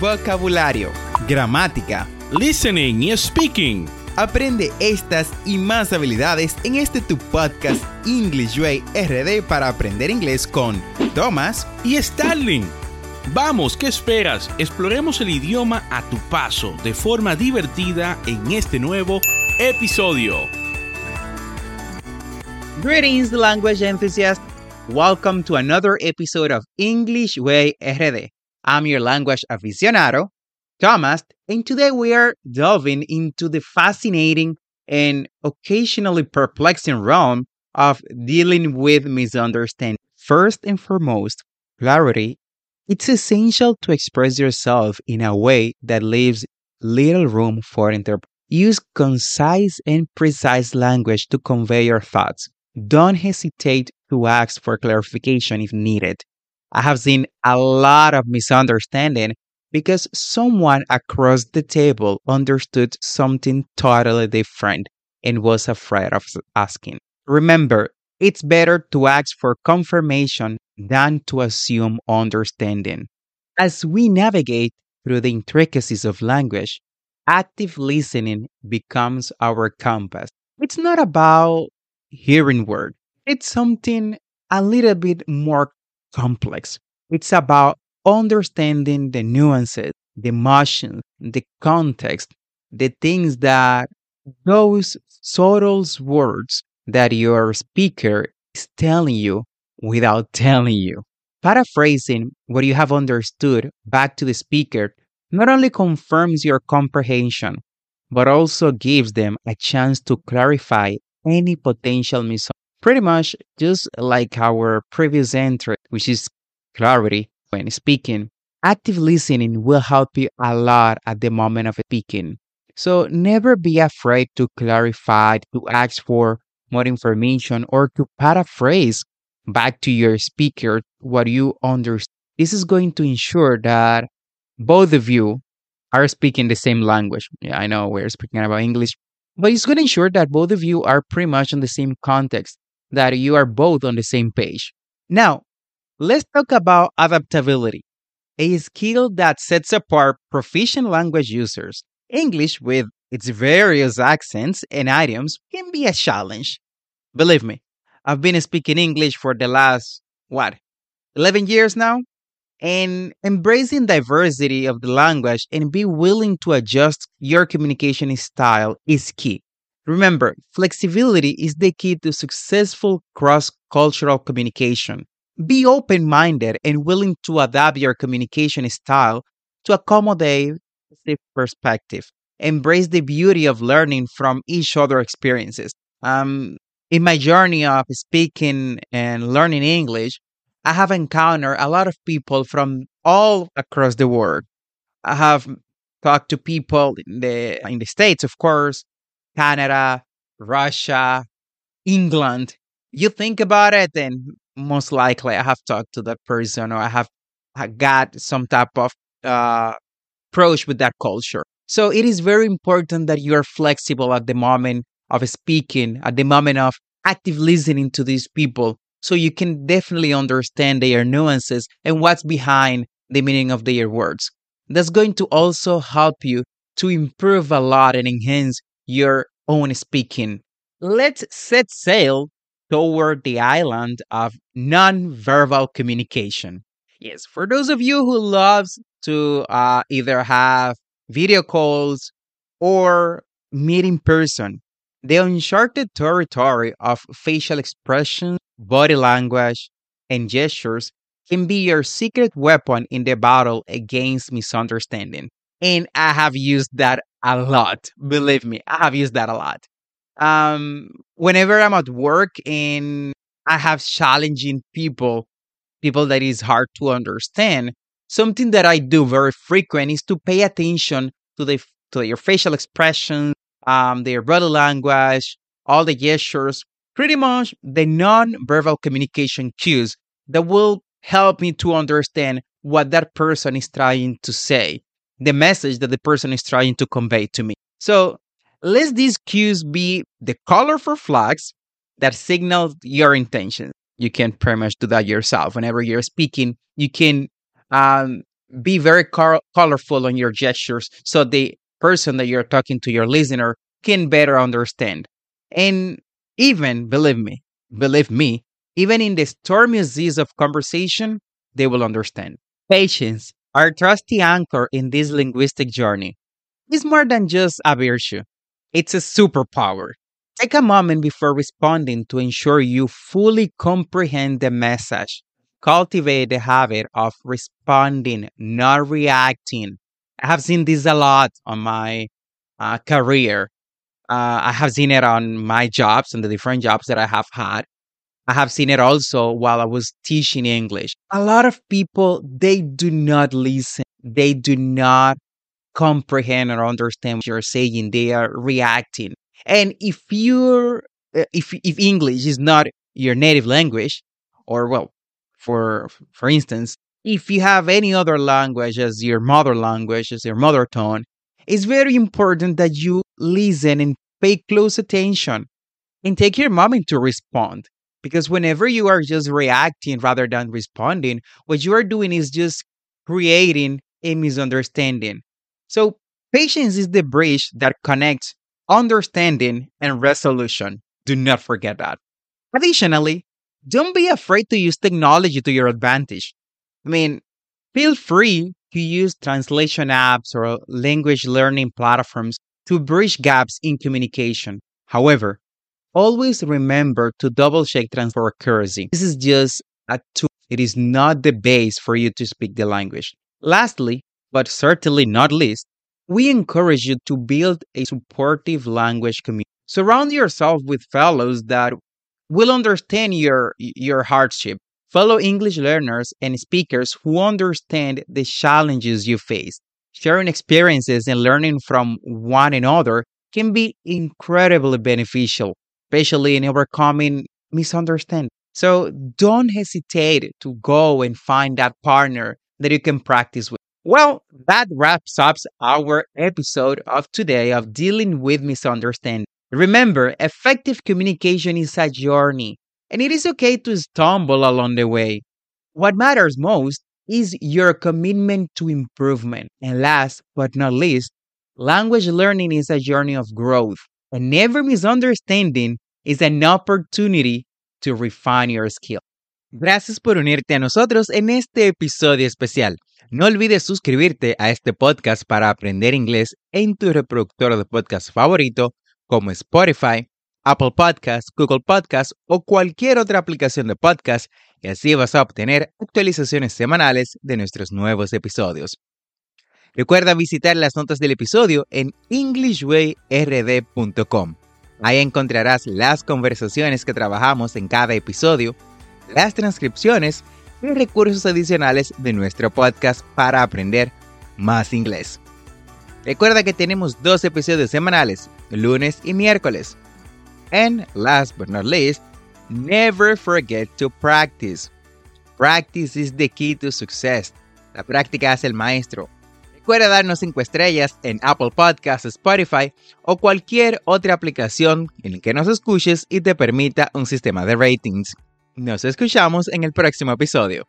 vocabulario, gramática, listening y speaking. Aprende estas y más habilidades en este tu podcast English Way RD para aprender inglés con Thomas y Starling. Vamos, ¿qué esperas? Exploremos el idioma a tu paso de forma divertida en este nuevo episodio. Greetings, language enthusiasts. Welcome to another episode of English Way RD. I'm your language aficionado, Thomas, and today we are delving into the fascinating and occasionally perplexing realm of dealing with misunderstanding. First and foremost, clarity. It's essential to express yourself in a way that leaves little room for interpretation. Use concise and precise language to convey your thoughts. Don't hesitate to ask for clarification if needed. I have seen a lot of misunderstanding because someone across the table understood something totally different and was afraid of asking. Remember, it's better to ask for confirmation than to assume understanding. As we navigate through the intricacies of language, active listening becomes our compass. It's not about hearing words, it's something a little bit more complex. It's about understanding the nuances, the emotions, the context, the things that those subtle words that your speaker is telling you without telling you. Paraphrasing what you have understood back to the speaker not only confirms your comprehension, but also gives them a chance to clarify any potential misunderstanding. Pretty much just like our previous entry, which is clarity when speaking. Active listening will help you a lot at the moment of speaking. So never be afraid to clarify, to ask for more information, or to paraphrase back to your speaker what you understand. This is going to ensure that both of you are speaking the same language. Yeah, I know we're speaking about English, but it's going to ensure that both of you are pretty much in the same context, that you are both on the same page. Now, let's talk about adaptability, a skill that sets apart proficient language users. English, with its various accents and idioms, can be a challenge. Believe me, I've been speaking English for the last, what, 11 years now? And embracing diversity of the language and be willing to adjust your communication style is key. Remember, flexibility is the key to successful cross cultural communication. Be open minded and willing to adapt your communication style to accommodate the perspective. Embrace the beauty of learning from each other experiences. Um, in my journey of speaking and learning English, I have encountered a lot of people from all across the world. I have talked to people in the in the States, of course, Canada, Russia, England. You think about it, and most likely I have talked to that person or I have got some type of uh, approach with that culture. So it is very important that you are flexible at the moment of speaking, at the moment of active listening to these people, so you can definitely understand their nuances and what's behind the meaning of their words. That's going to also help you to improve a lot and enhance your own speaking. Let's set sail toward the island of non-verbal communication. Yes, for those of you who loves to uh, either have video calls or meet in person, the uncharted territory of facial expression, body language, and gestures can be your secret weapon in the battle against misunderstanding. And I have used that a lot. Believe me, I have used that a lot. Um, whenever I'm at work and I have challenging people, people that is hard to understand, something that I do very frequent is to pay attention to the to your facial expressions, um, their body language, all the gestures, pretty much the non-verbal communication cues that will help me to understand what that person is trying to say, the message that the person is trying to convey to me. So let these cues be the colorful flags that signal your intention. You can pretty much do that yourself. Whenever you're speaking, you can um, be very colorful on your gestures so the person that you're talking to, your listener, can better understand. And even, believe me, believe me, even in the stormiest seas of conversation, they will understand. Patience, our trusty anchor in this linguistic journey, is more than just a virtue. It's a superpower. Take a moment before responding to ensure you fully comprehend the message. Cultivate the habit of responding, not reacting. I have seen this a lot on my uh, career. Uh, I have seen it on my jobs and the different jobs that I have had. I have seen it also while I was teaching English. A lot of people, they do not listen. They do not comprehend or understand what you're saying. They are reacting. And if you're, uh, if, if English is not your native language, or well, for, for instance, if you have any other language as your mother language, as your mother tongue, it's very important that you listen and pay close attention and take your moment to respond. Because whenever you are just reacting rather than responding, what you are doing is just creating a misunderstanding. So, patience is the bridge that connects understanding and resolution. Do not forget that. Additionally, don't be afraid to use technology to your advantage. I mean, feel free to use translation apps or language learning platforms to bridge gaps in communication. However, always remember to double check transfer accuracy. This is just a tool. It is not the base for you to speak the language. Lastly, but certainly not least, we encourage you to build a supportive language community. Surround yourself with fellows that will understand your your hardship. Fellow English learners and speakers who understand the challenges you face. Sharing experiences and learning from one another can be incredibly beneficial, especially in overcoming misunderstanding. So don't hesitate to go and find that partner that you can practice with. Well, that wraps up our episode of today of dealing with misunderstanding. Remember, effective communication is a journey, and it is okay to stumble along the way. What matters most is your commitment to improvement. And last but not least, language learning is a journey of growth, and every misunderstanding is an opportunity to refine your skill. Gracias por unirte a nosotros en este episodio especial. No olvides suscribirte a este podcast para aprender inglés en tu reproductor de podcast favorito como Spotify, Apple Podcasts, Google Podcasts o cualquier otra aplicación de podcast y así vas a obtener actualizaciones semanales de nuestros nuevos episodios. Recuerda visitar las notas del episodio en englishwayrd.com. Ahí encontrarás las conversaciones que trabajamos en cada episodio, las transcripciones y recursos adicionales de nuestro podcast para aprender más inglés. Recuerda que tenemos dos episodios semanales, lunes y miércoles. And last but not least, never forget to practice. Practice is the key to success. La práctica es el maestro. Recuerda darnos 5 estrellas en Apple Podcasts, Spotify o cualquier otra aplicación en la que nos escuches y te permita un sistema de ratings. Nos escuchamos en el próximo episodio.